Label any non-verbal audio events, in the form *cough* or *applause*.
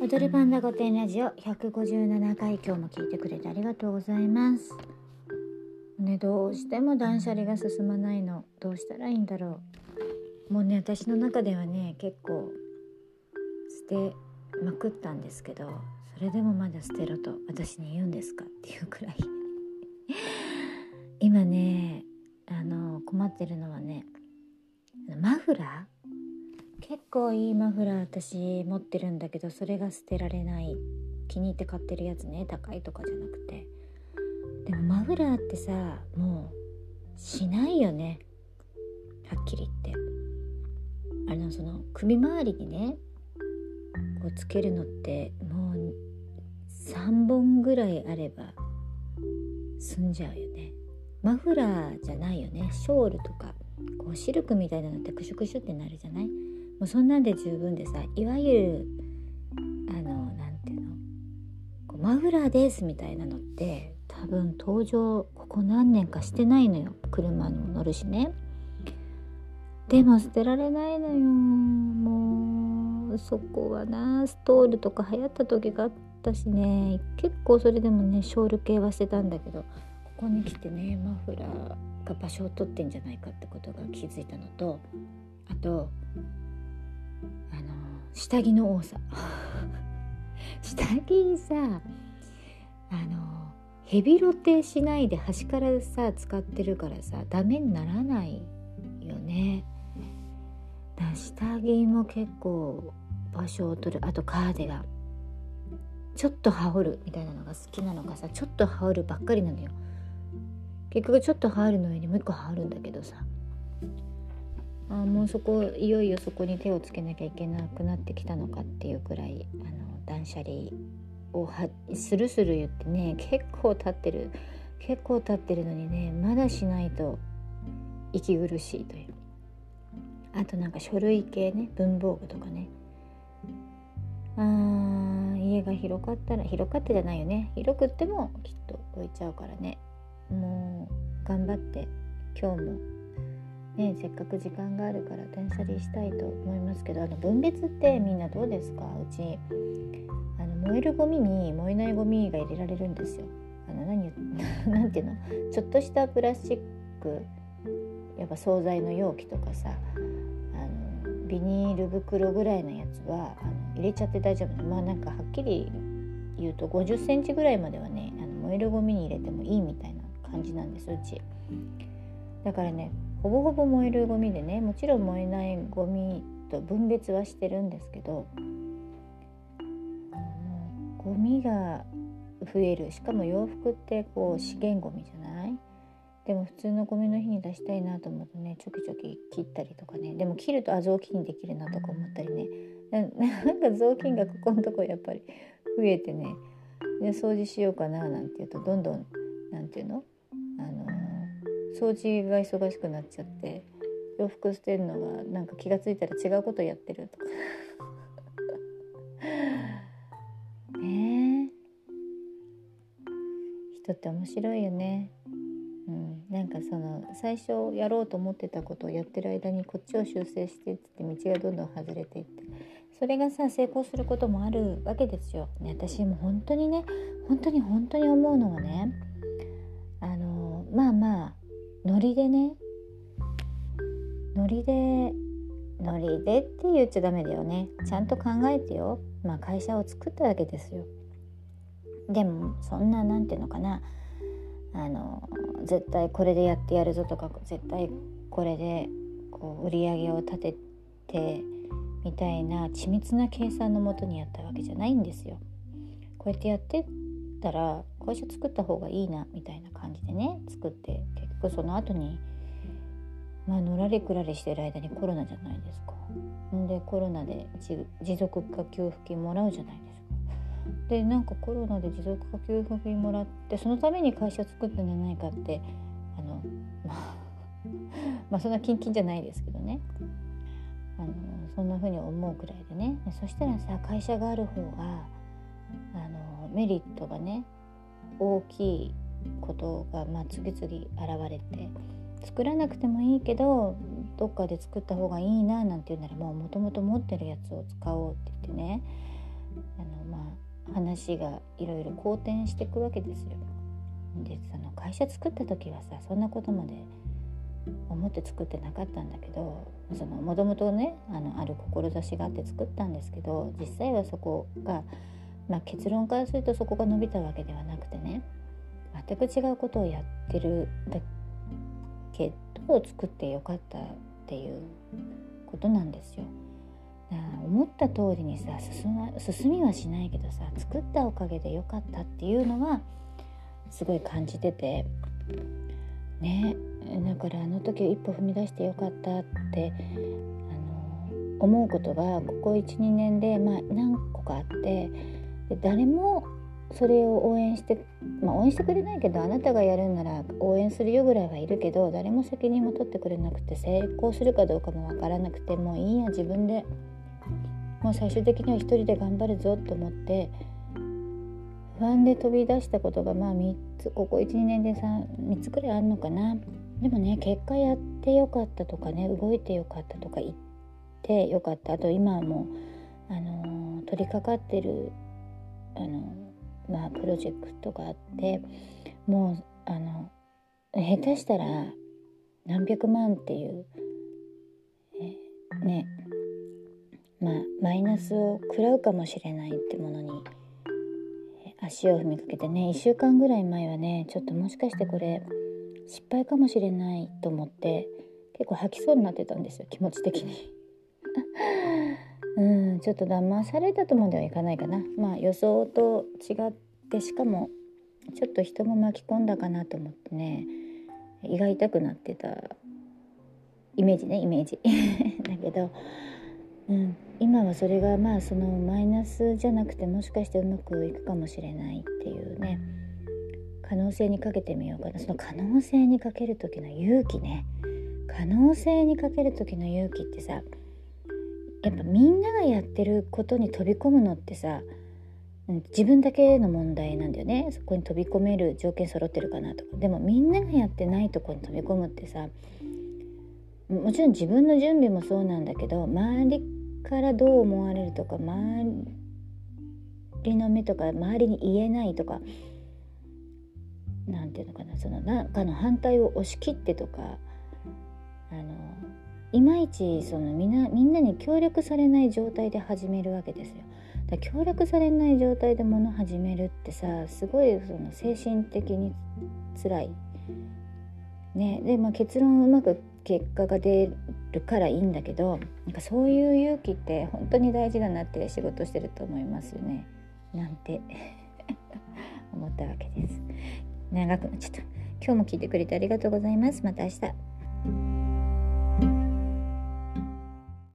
踊るパンダ御殿ラジオ157回今日も聞いてくれてありがとうございます。ねどうしても断捨離が進まないの。どうしたらいいんだろう。もうね私の中ではね結構捨てまくったんですけどそれでもまだ捨てろと私に言うんですかっていうくらい。今ねあの困ってるのはねマフラー結構いいマフラー私持ってるんだけどそれが捨てられない。気に入って買ってるやつね高いとかじゃなくて。でもマフラーってさもうしないよね。はっきり言って。あのその首周りにねこうつけるのってもう3本ぐらいあれば済んじゃうよね。マフラーじゃないよね。ショールとかこうシルクみたいなのってクシュクシュってなるじゃない？うそんなんで十分でさいわゆるあの何ていうの？こうマフラーですみたいなのって多分登場ここ何年かしてないのよ。車にも乗るしね。でも捨てられないのよ。もうそこはなストールとか流行った時があったしね。結構それでもねショール系はしてたんだけどここに来てねマフラーが場所を取ってんじゃないかってことが気づいたのとあと下着の多さ。*laughs* 下着さあのヘビロテしないで端からさ使ってるからさダメにならないよね。だ下着も結構場所を取る。あとカーディガン。ちょっと羽織るみたいなのが好きなのかさちょっと羽織るばっかりなのよ。結局ちょっと羽織るの上にもう一個羽織るんだけどさ。あもうそこいよいよそこに手をつけなきゃいけなくなってきたのかっていうくらいあの断捨離をはスルスル言ってね結構経ってる結構経ってるのにねまだしないと息苦しいという。あとなんか書類系ね文房具とかね。あー家が広かったら広かったじゃないよね。広くってもきっと置いちゃうからね。もう頑張って今日もねせっかく時間があるから断捨離したいと思いますけどあの分別ってみんなどうですか？うちあの燃えるゴミに燃えないゴミが入れられるんですよ。あの何 *laughs* なんていうの？ちょっとしたプラスチックやっぱ惣菜の容器とかさあのビニール袋ぐらいのやつはあの入れちゃって大丈夫まあなんかはっきり言うと5 0センチぐらいまではねあの燃えるゴミに入れてもいいみたいな感じなんですうち。だからねほぼほぼ燃えるゴミでねもちろん燃えないゴミと分別はしてるんですけどゴミが増える。しかも洋服ってこう資源ゴミじゃない？でも普通のゴミの日に出したいなと思うとねちょきちょき切ったりとかね。でも切るとあ雑巾できるなとか思ったりね。*laughs* なんか雑巾がここのとこやっぱり増えてね。で掃除しようかななんて言うとどんどん何て言うの？あの掃除が忙しくなっちゃって洋服捨てるのがなんか気が付いたら違うことやってるとか *laughs* ねえ人って面白いよね。うん、なんかその最初やろうと思ってたことをやってる間にこっちを修正していって道がどんどん外れていってそれがさ成功することもあるわけですよ。ね、私も本当にね本当に本当に思うのはねあのまあまあノリでね。ノリでノリでって言っちゃダメだよね。ちゃんと考えてよ。まあ会社を作ったわけですよ。でもそんななんていうのかな。あの絶対これでやってやるぞとか絶対これでこう売り上げを立ててみたいな緻密な計算のもとにやったわけじゃないんですよ。こうやってやってたら会社作った方がいいなみたいな感じでね作って結局その後にまあのらりくらりしてる間にコロナじゃないですか。んでコロナで持続化給付金もらうじゃないですか。でなんかコロナで持続化給付金もらってそのために会社作ったんじゃないかってあのまあまあそんなキンキンじゃないですけどねあのそんな風に思うくらいでねそしたらさ会社がある方がメリットがね大きいことが、まあ、次々現れて作らなくてもいいけどどっかで作った方がいいななんて言うならもうもともと持ってるやつを使おうって言ってねあのまあ話がいろいろ好転していくわけですよ。でその会社作った時はさそんなことまで思って作ってなかったんだけどもともとねあのある志があって作ったんですけど実際はそこが、まあ、結論からするとそこが伸びたわけではなくてね。全く違うことをやってるだけど作ってよかったっていうことなんですよ。だから思った通りにさ進,、ま、進みはしないけどさ作ったおかげでよかったっていうのはすごい感じてて。ね。だからあの時一歩踏み出してよかったってあの思うことがここ12年で、まあ、何個かあってで誰もそれを応援して、まあ、応援してくれないけどあなたがやるんなら応援するよぐらいはいるけど誰も責任も取ってくれなくて成功するかどうかも分からなくてもういいや自分でもう最終的には一人で頑張るぞと思って不安で飛び出したことがまあ3つここ12年で 3, 3つくらいあるのかな。でもね結果やってよかったとかね動いてよかったとか言ってよかった。あと今はもう、あのー、取り掛かってる、あの、まあ、プロジェクトがあってもうあの下手したら何百万っていうねまあマイナスを食らうかもしれないってものに足を踏みかけてね1週間ぐらい前はねちょっともしかしてこれ失敗かもしれないと思って結構吐きそうになってたんですよ気持ち的に。うんちょっと騙されたとまではいかないかな。まあ予想と違ってしかもちょっと人も巻き込んだかなと思ってね。胃が痛くなってたイメージねイメージ。*laughs* だけど、うん、今はそれがまあそのマイナスじゃなくてもしかしてうまくいくかもしれないっていうね。可能性にかけてみようかな。その可能性にかける時の勇気ね。可能性にかける時の勇気ってさやっぱみんながやってることに飛び込むのってさ自分だけの問題なんだよね。そこに飛び込める条件揃ってるかなとか。でもみんながやってないとこに飛び込むってさもちろん自分の準備もそうなんだけど周りからどう思われるとか周りの目とか周りに言えないとか何て言うのかなその何かの反対を押し切ってとかあのいまいちそのみんなみんなに協力されない状態で始めるわけですよ。だ協力されない状態で物始めるってさすごいその精神的に辛い。ね、で、まあ、結論うまく結果が出るからいいんだけどなんかそういう勇気って本当に大事だなって仕事してると思いますよねなんて *laughs* 思ったわけです。長くなっちゃった今日も聞いてくれてありがとうございますまた明日